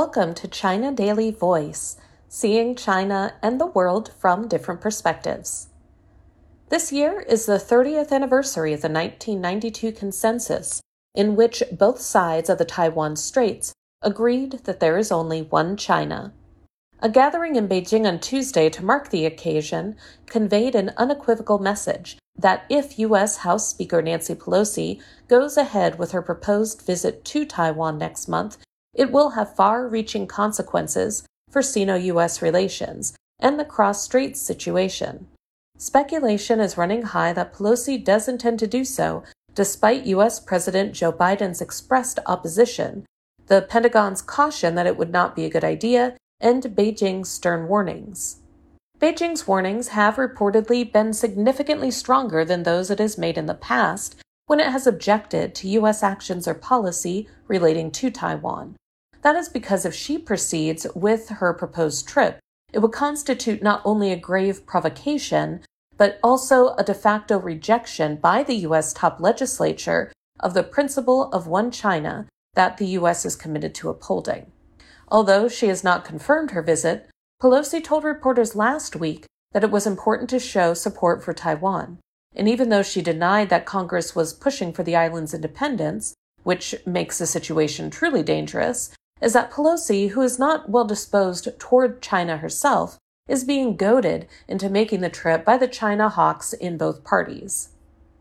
Welcome to China Daily Voice, seeing China and the world from different perspectives. This year is the 30th anniversary of the 1992 consensus, in which both sides of the Taiwan Straits agreed that there is only one China. A gathering in Beijing on Tuesday to mark the occasion conveyed an unequivocal message that if U.S. House Speaker Nancy Pelosi goes ahead with her proposed visit to Taiwan next month, it will have far reaching consequences for Sino US relations and the cross straits situation. Speculation is running high that Pelosi does intend to do so, despite US President Joe Biden's expressed opposition, the Pentagon's caution that it would not be a good idea, and Beijing's stern warnings. Beijing's warnings have reportedly been significantly stronger than those it has made in the past when it has objected to U.S. actions or policy relating to Taiwan. That is because if she proceeds with her proposed trip, it would constitute not only a grave provocation, but also a de facto rejection by the U.S. top legislature of the principle of one China that the U.S. is committed to upholding. Although she has not confirmed her visit, Pelosi told reporters last week that it was important to show support for Taiwan. And even though she denied that Congress was pushing for the island's independence, which makes the situation truly dangerous, is that Pelosi, who is not well disposed toward China herself, is being goaded into making the trip by the China hawks in both parties.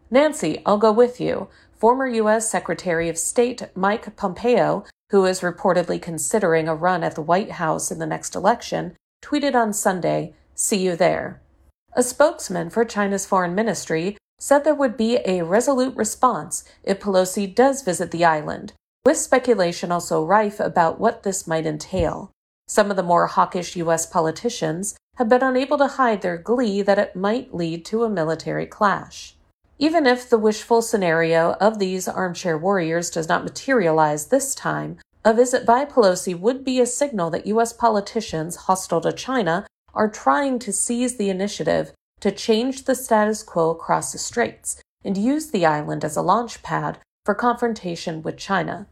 Nancy, I'll go with you. Former U.S. Secretary of State Mike Pompeo, who is reportedly considering a run at the White House in the next election, tweeted on Sunday, See you there. A spokesman for China's foreign ministry said there would be a resolute response if Pelosi does visit the island, with speculation also rife about what this might entail. Some of the more hawkish U.S. politicians have been unable to hide their glee that it might lead to a military clash. Even if the wishful scenario of these armchair warriors does not materialize this time, a visit by Pelosi would be a signal that U.S. politicians hostile to China are trying to seize the initiative to change the status quo across the straits and use the island as a launch pad for confrontation with China.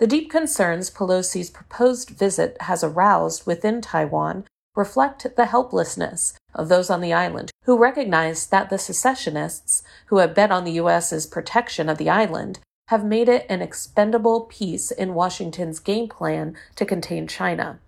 The deep concerns Pelosi's proposed visit has aroused within Taiwan reflect the helplessness of those on the island who recognize that the secessionists who have bet on the U.S.'s protection of the island have made it an expendable piece in Washington's game plan to contain China.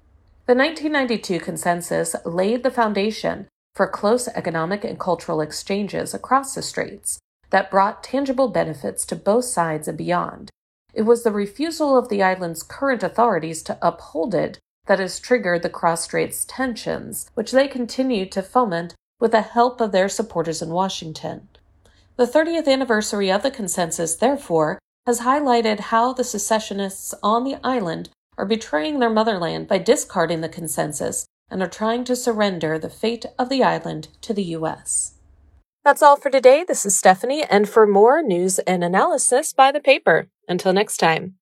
The 1992 consensus laid the foundation for close economic and cultural exchanges across the straits that brought tangible benefits to both sides and beyond. It was the refusal of the island's current authorities to uphold it that has triggered the cross straits tensions, which they continue to foment with the help of their supporters in Washington. The 30th anniversary of the consensus, therefore, has highlighted how the secessionists on the island are betraying their motherland buy discarding the consensus and are trying to surrender the fate of the island to the U.S. That's all for today. This is Stephanie, and for more news and analysis, by the paper. Until next time.